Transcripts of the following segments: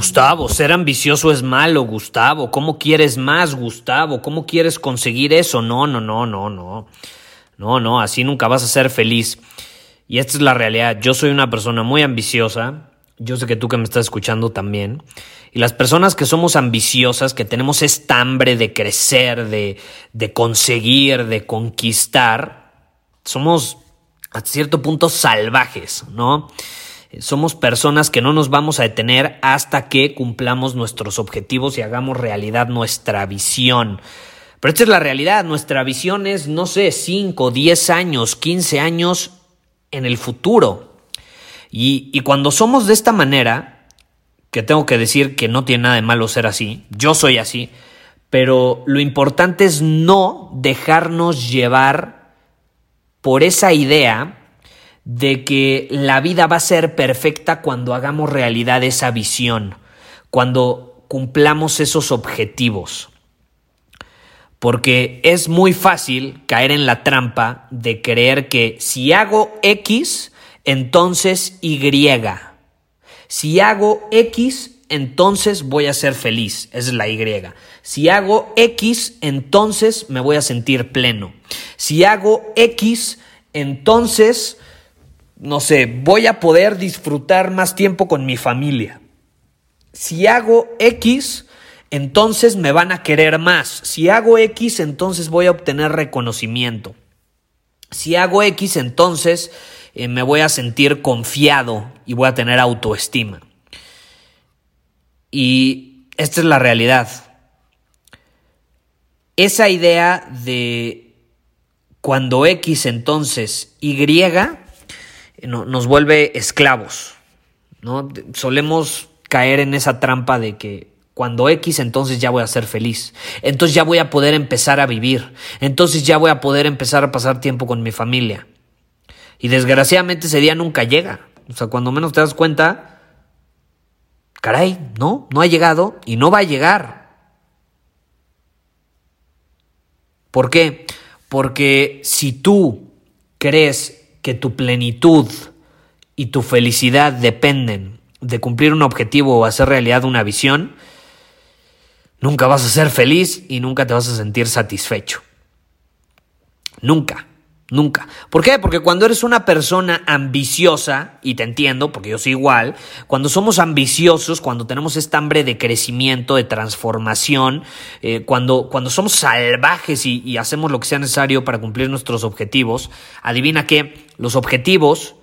Gustavo, ser ambicioso es malo, Gustavo. ¿Cómo quieres más, Gustavo? ¿Cómo quieres conseguir eso? No, no, no, no, no. No, no, así nunca vas a ser feliz. Y esta es la realidad. Yo soy una persona muy ambiciosa. Yo sé que tú que me estás escuchando también. Y las personas que somos ambiciosas, que tenemos esta hambre de crecer, de, de conseguir, de conquistar, somos a cierto punto salvajes, ¿no? Somos personas que no nos vamos a detener hasta que cumplamos nuestros objetivos y hagamos realidad nuestra visión. Pero esta es la realidad, nuestra visión es, no sé, 5, 10 años, 15 años en el futuro. Y, y cuando somos de esta manera, que tengo que decir que no tiene nada de malo ser así, yo soy así, pero lo importante es no dejarnos llevar por esa idea de que la vida va a ser perfecta cuando hagamos realidad esa visión, cuando cumplamos esos objetivos. Porque es muy fácil caer en la trampa de creer que si hago X, entonces Y. Si hago X, entonces voy a ser feliz. Esa es la Y. Si hago X, entonces me voy a sentir pleno. Si hago X, entonces no sé, voy a poder disfrutar más tiempo con mi familia. Si hago X, entonces me van a querer más. Si hago X, entonces voy a obtener reconocimiento. Si hago X, entonces eh, me voy a sentir confiado y voy a tener autoestima. Y esta es la realidad. Esa idea de cuando X, entonces Y, nos vuelve esclavos. ¿no? Solemos caer en esa trampa de que cuando X entonces ya voy a ser feliz, entonces ya voy a poder empezar a vivir, entonces ya voy a poder empezar a pasar tiempo con mi familia. Y desgraciadamente ese día nunca llega. O sea, cuando menos te das cuenta, caray, no, no ha llegado y no va a llegar. ¿Por qué? Porque si tú crees que tu plenitud y tu felicidad dependen de cumplir un objetivo o hacer realidad una visión, nunca vas a ser feliz y nunca te vas a sentir satisfecho. Nunca. Nunca. ¿Por qué? Porque cuando eres una persona ambiciosa, y te entiendo, porque yo soy igual, cuando somos ambiciosos, cuando tenemos esta hambre de crecimiento, de transformación, eh, cuando, cuando somos salvajes y, y hacemos lo que sea necesario para cumplir nuestros objetivos, adivina que los objetivos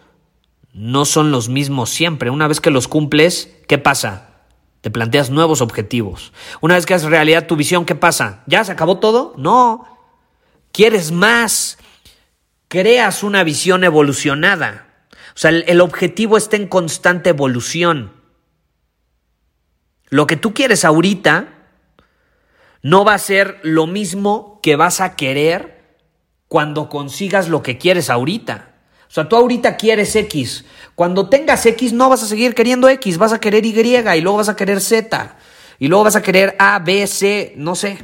no son los mismos siempre. Una vez que los cumples, ¿qué pasa? Te planteas nuevos objetivos. Una vez que haces realidad tu visión, ¿qué pasa? ¿Ya se acabó todo? No. Quieres más creas una visión evolucionada. O sea, el, objetivo está en constante evolución. Lo que tú quieres ahorita no va a ser lo mismo que vas a querer cuando consigas lo que quieres ahorita. O sea, tú ahorita quieres X. Cuando tengas X no vas a seguir queriendo X, vas a querer Y y luego vas a querer Z. Y luego vas a querer A, B, C, no sé.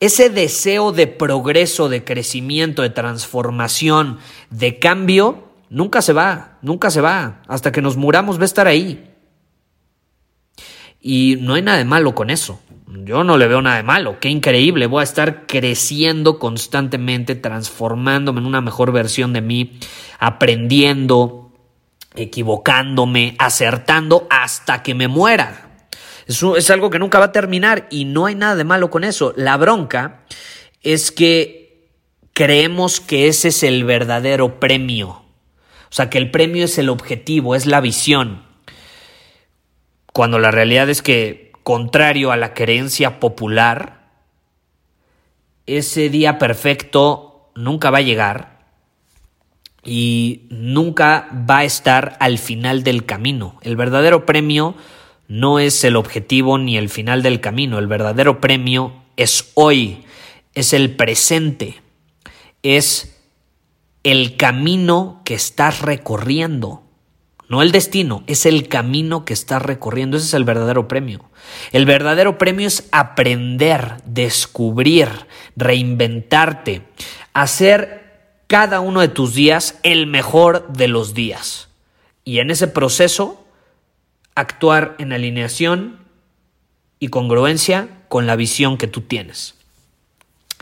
Ese deseo de progreso, de crecimiento, de transformación, de cambio, nunca se va, nunca se va. Hasta que nos muramos va a estar ahí. Y no hay nada de malo con eso. Yo no le veo nada de malo. Qué increíble. Voy a estar creciendo constantemente, transformándome en una mejor versión de mí, aprendiendo, equivocándome, acertando hasta que me muera. Es, es algo que nunca va a terminar y no hay nada de malo con eso. La bronca es que creemos que ese es el verdadero premio. O sea, que el premio es el objetivo, es la visión. Cuando la realidad es que, contrario a la creencia popular, ese día perfecto nunca va a llegar y nunca va a estar al final del camino. El verdadero premio no es el objetivo ni el final del camino. El verdadero premio es hoy, es el presente, es el camino que estás recorriendo. No el destino, es el camino que estás recorriendo. Ese es el verdadero premio. El verdadero premio es aprender, descubrir, reinventarte, hacer cada uno de tus días el mejor de los días. Y en ese proceso, actuar en alineación y congruencia con la visión que tú tienes.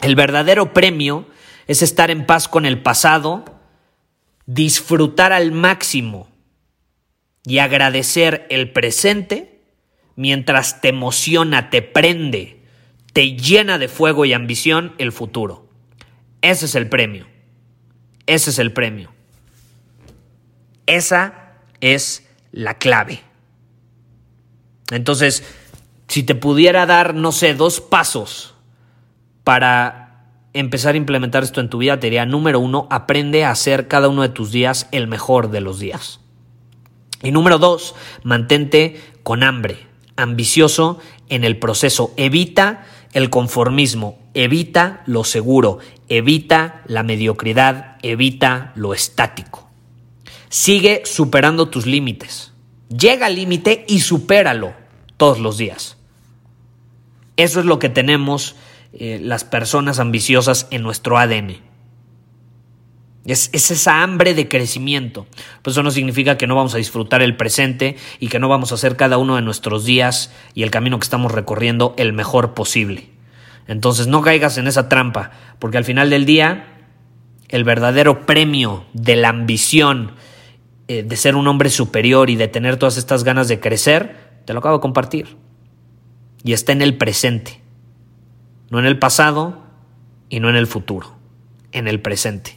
El verdadero premio es estar en paz con el pasado, disfrutar al máximo y agradecer el presente mientras te emociona, te prende, te llena de fuego y ambición el futuro. Ese es el premio. Ese es el premio. Esa es la clave. Entonces, si te pudiera dar, no sé, dos pasos para empezar a implementar esto en tu vida, te diría, número uno, aprende a hacer cada uno de tus días el mejor de los días. Y número dos, mantente con hambre, ambicioso en el proceso. Evita el conformismo, evita lo seguro, evita la mediocridad, evita lo estático. Sigue superando tus límites. Llega al límite y supéralo todos los días. Eso es lo que tenemos eh, las personas ambiciosas en nuestro ADN. Es, es, esa hambre de crecimiento. Pues eso no significa que no vamos a disfrutar el presente y que no vamos a hacer cada uno de nuestros días y el camino que estamos recorriendo el mejor posible. Entonces no caigas en esa trampa, porque al final del día el verdadero premio de la ambición eh, de ser un hombre superior y de tener todas estas ganas de crecer, te lo acabo de compartir. Y está en el presente, no en el pasado y no en el futuro, en el presente.